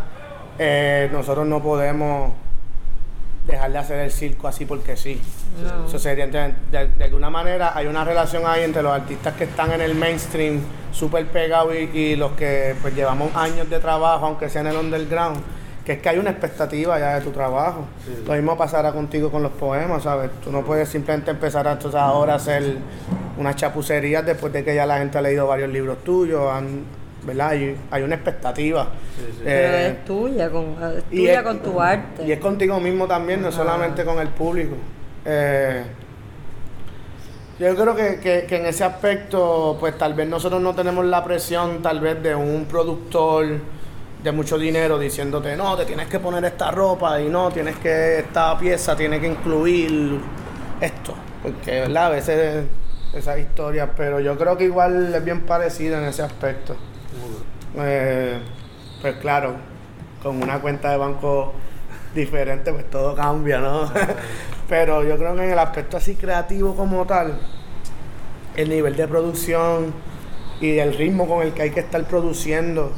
eh, nosotros no podemos dejar de hacer el circo así porque sí. No. Eso sería, de, de- de alguna manera, hay una relación ahí entre los artistas que están en el mainstream súper pegados y, y los que pues llevamos años de trabajo, aunque sea en el underground, que es que hay una expectativa ya de tu trabajo. Sí. Lo mismo pasará contigo con los poemas, ¿sabes? Tú no puedes simplemente empezar a, entonces, ahora a hacer unas chapucerías después de que ya la gente ha leído varios libros tuyos, han- ¿verdad? Hay, hay una expectativa. Sí, sí. Pero Eh, es tuya, con, es y tuya es- con tu arte. Y es contigo mismo también, no solamente con el público. Eh, yo creo que, que- que en ese aspecto, pues tal vez nosotros no tenemos la presión tal vez de un productor de mucho dinero diciéndote, no, te tienes que poner esta ropa y no, tienes que, esta pieza tiene que incluir esto. Porque, ¿verdad? A veces esas historias, pero yo creo que igual es bien parecido en ese aspecto. Eh, pues claro, con una cuenta de banco diferente, pues todo cambia, ¿no? Pero yo creo que en el aspecto así creativo como tal, el nivel de producción y el ritmo con el que hay que estar produciendo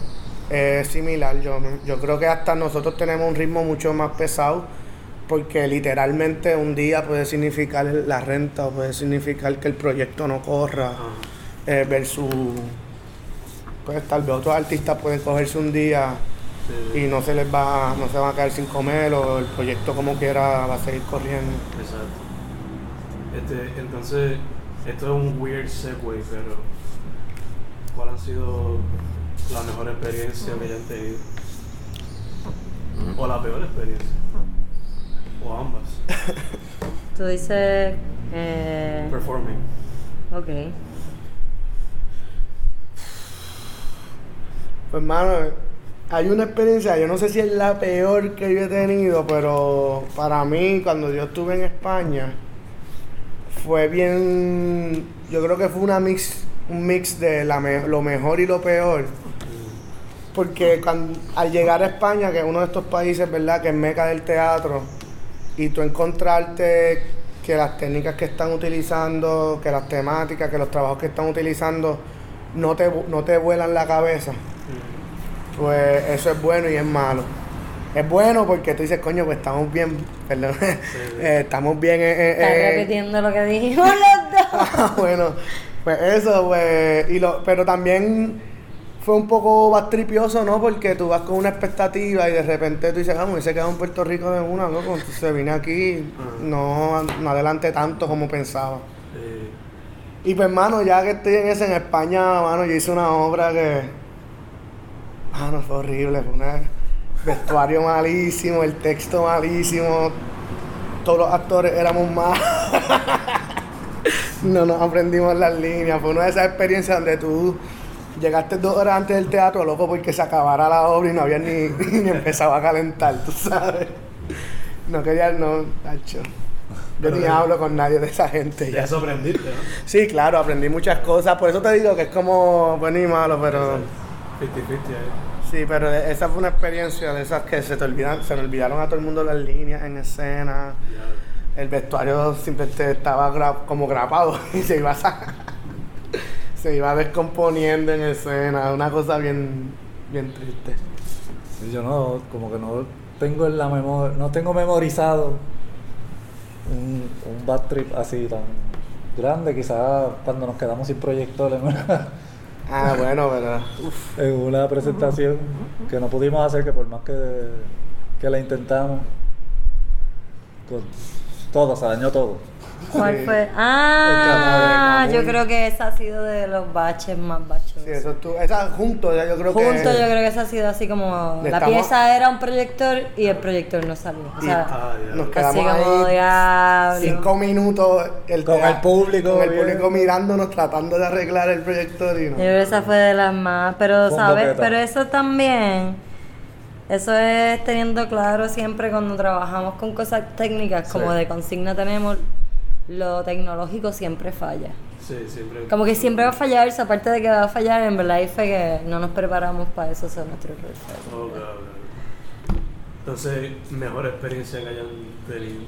es similar. Yo, yo creo que hasta nosotros tenemos un ritmo mucho más pesado porque literalmente un día puede significar la renta o puede significar que el proyecto no corra eh, versus pues tal vez otros artistas pueden cogerse un día Sí, y no se les va no se van a quedar sin comer o el proyecto como quiera va a seguir corriendo Exacto. Este, entonces, esto es un weird segue, pero ¿cuál ha sido la mejor experiencia que hayan tenido? O la peor experiencia. O ambas. Tú dices. Eh, Performing. ok. pues hermano hay una experiencia yo no sé si es la peor que yo he tenido pero para mí cuando yo estuve en España fue bien yo creo que fue una mix un mix de la me- lo mejor y lo peor Porque cuando- al llegar a España, que es uno de estos países, ¿verdad?, que es meca del teatro, y tú encontrarte que las técnicas que están utilizando, que las temáticas, que los trabajos que están utilizando no te, no te vuelan la cabeza, pues eso es bueno y es malo. Es bueno porque tú dices, coño, pues estamos bien, perdón, eh, estamos bien... eh, eh, Estás eh, repitiendo lo que dijimos los dos. Ah, bueno, pues eso, pues, y lo, pero también fue un poco bastripioso, ¿no? Porque tú vas con una expectativa y de repente tú dices, vamos, y se quedó en Puerto Rico de una, ¿no? Entonces vine aquí, Ajá. no, no adelante tanto como pensaba. Eh, Y pues, hermano, ya que estoy en ese, en España, mano, yo hice una obra que. Mano, fue horrible. Fue un vestuario malísimo, el texto malísimo. Todos los actores éramos malos. no nos aprendimos las líneas. Fue una de esas experiencias donde tú llegaste dos horas antes del teatro, loco, porque se acabara la obra y no había ni, ni empezado a calentar, tú sabes. No quería, no, tacho. Yo ni hablo con nadie de esa gente Ya eso aprendiste, ¿no? Sí, claro, aprendí muchas cosas, por eso te digo que es como bueno y malo, pero... 50-50 ahí. Sí, pero esa fue una experiencia de esas que se te olvidan, se me olvidaron a todo el mundo las líneas en escena. Ya. El vestuario simplemente estaba gra- como grapado y se iba a, se iba descomponiendo en escena, una cosa bien, bien triste. Sí, Yo no, como que no tengo en la memoria, no tengo memorizado un, un bad trip así tan grande, quizás cuando nos quedamos sin proyector en una, Ah, bueno, pero uf, en una presentación que no pudimos hacer, que por más que, que la intentamos, con todo, se dañó todo. ¿Cuál Sí. fue? Ah, El yo creo que esa ha sido de los baches más bachosos. sí, eso estuvo, esa junto ya yo creo que Junto yo creo que esa ha sido así como la estamos- pieza era un proyector y el proyector no salió. O Y- sea, Ah, ya. nos así quedamos como ahí diablo. cinco minutos el Con el público, con el bien. público mirándonos tratando de arreglar el proyector y no. Yo creo que esa fue de las más, pero sabes, pero eso también, eso es teniendo claro siempre cuando trabajamos con cosas técnicas, como Sí. de consigna tenemos, lo tecnológico siempre falla. Sí, siempre. Como que siempre va a fallar, esa aparte de que va a fallar, en verdad y fue que no nos preparamos para eso, eso es nuestro error. Ok, ok. Entonces, mejor experiencia que hayan tenido.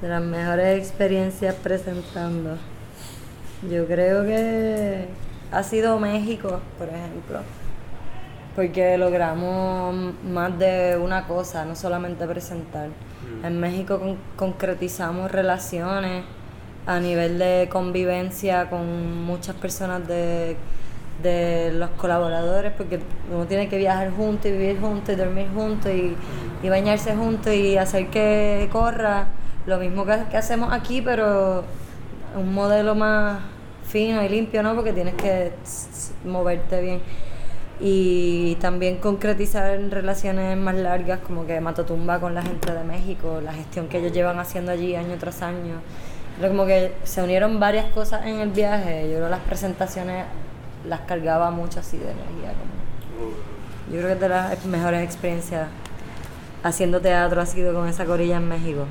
De las mejores experiencias presentando. Yo creo que ha sido México, por ejemplo. Porque logramos más de una cosa, no solamente presentar. En México con- concretizamos relaciones a nivel de convivencia con muchas personas de, de los colaboradores, porque uno tiene que viajar juntos y vivir juntos y dormir juntos y, y bañarse juntos y hacer que corra. Lo mismo que, que hacemos aquí, pero un modelo más fino y limpio, ¿no? Porque tienes que moverte bien. Y también concretizar en relaciones más largas, como que Matotumba con la gente de México, la gestión que ellos llevan haciendo allí año tras año. Pero como que se unieron varias cosas en el viaje. Yo creo que las presentaciones las cargaba mucho así de energía. como-. Yo creo que es de las mejores experiencias haciendo teatro ha sido con esa corilla en México.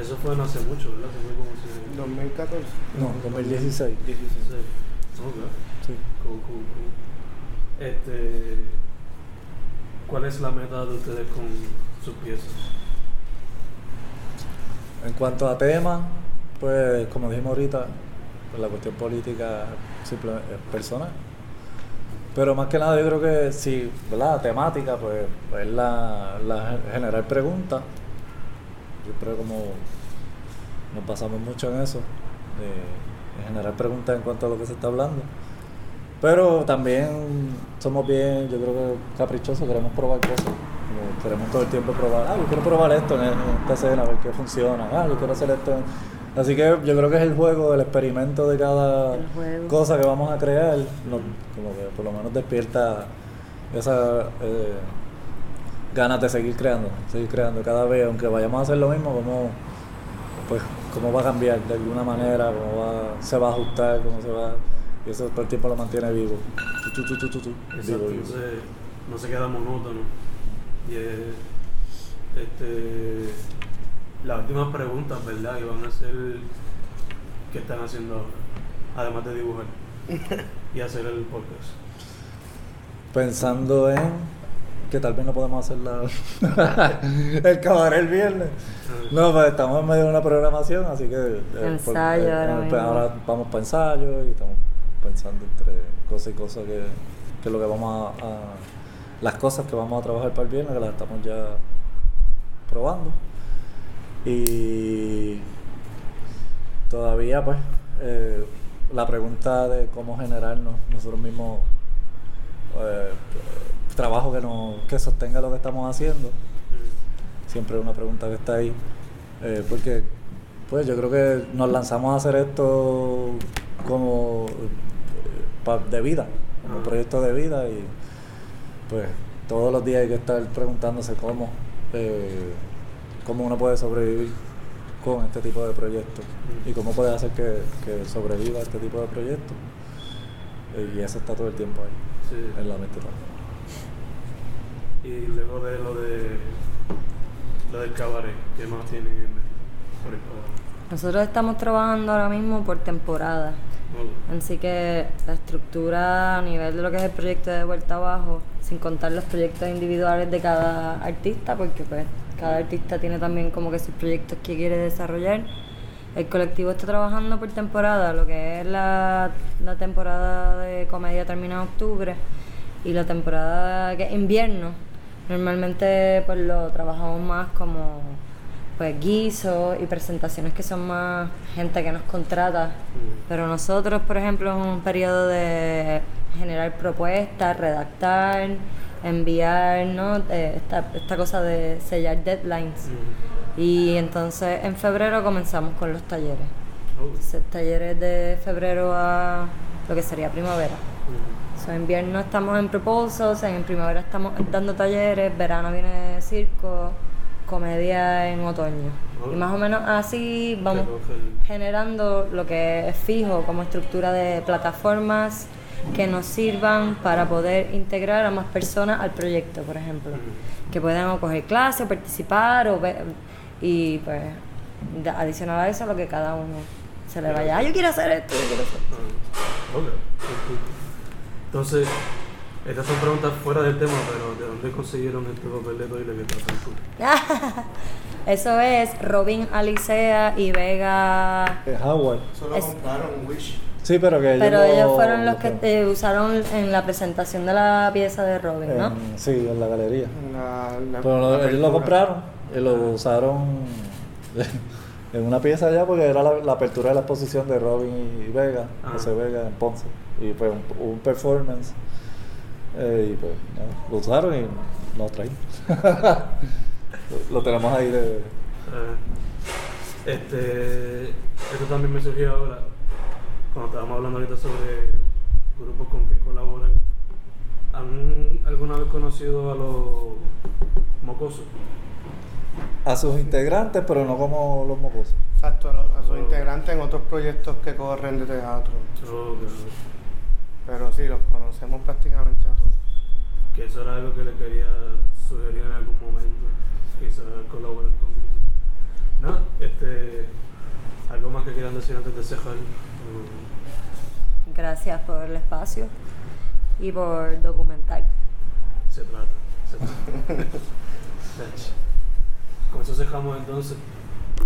Eso fue no hace mucho, ¿verdad? Eso fue como si... 2014. No, 2016. 16. Ok. Sí. Cool, cool, cool. Este, ¿Cuál es la meta de ustedes con sus piezas? En cuanto a temas, pues como dijimos ahorita, pues la cuestión política simplemente es personal. Pero más que nada yo creo que sí, ¿verdad? La temática, pues es la, la generar preguntas. Siempre como nos basamos mucho en eso, de generar preguntas en cuanto a lo que se está hablando. Pero también somos bien, yo creo que caprichosos, queremos probar cosas. Como queremos todo el tiempo probar, ah, yo quiero probar esto en, en esta escena, a ver qué funciona, ah, yo quiero hacer esto. en-". Así que yo creo que es el juego, el experimento de cada cosa que vamos a crear, nos- como que por lo menos despierta esa eh, ganas de seguir creando, seguir creando cada vez, aunque vayamos a hacer lo mismo, cómo, pues, cómo va a cambiar de alguna manera, cómo va, se va a ajustar, cómo se va, y eso todo el tiempo lo mantiene vivo. Exacto, vivo, no se queda monótono. Y es, este, las últimas preguntas, ¿verdad? Y van a ser, ¿qué están haciendo ahora? Además de dibujar y hacer el podcast. Pensando en que tal vez no podemos hacer la el cabaret el viernes. No, pues estamos en medio de una programación, así que... eh, Ensayo ahora eh, mismo. ahora vamos para ensayo y estamos pensando entre cosas y cosas que, que lo que vamos a, a- Las cosas que vamos a trabajar para el viernes, que las estamos ya probando. Y todavía, pues, eh, la pregunta de cómo generarnos nosotros mismos eh, trabajo que, nos, que sostenga lo que estamos haciendo siempre es una pregunta que está ahí. Eh, porque, pues yo creo que nos lanzamos a hacer esto como pa- de vida, como proyecto de vida y pues todos los días hay que estar preguntándose cómo, eh, cómo uno puede sobrevivir con este tipo de proyectos y cómo puedes hacer que, que sobreviva este tipo de proyectos. Eh, Y eso está todo el tiempo ahí, Sí. en la mente también. Y luego de lo de lo del cabaret, ¿qué más tienen en mente? Nosotros estamos trabajando ahora mismo por temporada. Así que la estructura a nivel de lo que es el proyecto de vuelta abajo, sin contar los proyectos individuales de cada artista, porque pues cada artista tiene también como que sus proyectos que quiere desarrollar. El colectivo está trabajando por temporada, lo que es la, la temporada de comedia termina en octubre y la temporada que es invierno, normalmente pues lo trabajamos más como pues guisos y presentaciones que son más gente que nos contrata Mm. pero nosotros, por ejemplo, en un periodo de generar propuestas, redactar, enviar, ¿no? Eh, esta, esta cosa de sellar deadlines. Mm. Y entonces en febrero comenzamos con los talleres. Oh. Entonces, talleres de febrero a lo que sería primavera. Mm. So, en invierno estamos en proposals, en primavera estamos dando talleres, verano viene circo, comedia en otoño. Y más o menos así vamos generando lo que es fijo como estructura de plataformas que nos sirvan para poder integrar a más personas al proyecto, por ejemplo. Que puedan o coger clase, o participar o ve- y pues adicional a eso lo que cada uno se le vaya. Ah, yo quiero hacer esto, yo quiero hacer esto". Entonces, estas son preguntas fuera del tema, pero ¿de dónde consiguieron este papel de toile que cool? Eso es Robin Alicea y Vega. Eh, Howard. Eso lo Es- compraron Wish. Sí, pero que ellos Pero lo- ellos fueron los lo- que eh, usaron en la presentación de la pieza de Robin, ¿no? en- sí, en la galería. la- la- Pero lo- la ellos lo compraron y lo usaron en una pieza allá porque era la, la apertura de la exposición de Robin y Vega, Ah. José Vega en Ponce. Y fue un, un performance. Eh, y pues lo usaron y nos traímos. lo, lo tenemos ahí de. Ah, este, esto también me surgió ahora, cuando estábamos hablando ahorita sobre grupos con que colaboran. ¿Han alguna vez conocido a los mocosos? A sus integrantes, pero no como los mocosos. Exacto, a, sus integrantes en otros proyectos que corren de teatro. Oh, que- Pero sí, los conocemos prácticamente a todos. que eso era algo que le quería sugerir en algún momento, quizás colaborar conmigo. No, este, algo más que quieran decir antes de cejar. Mm, Gracias por el espacio y por documentar. Se trata, se trata. Con eso cejamos entonces.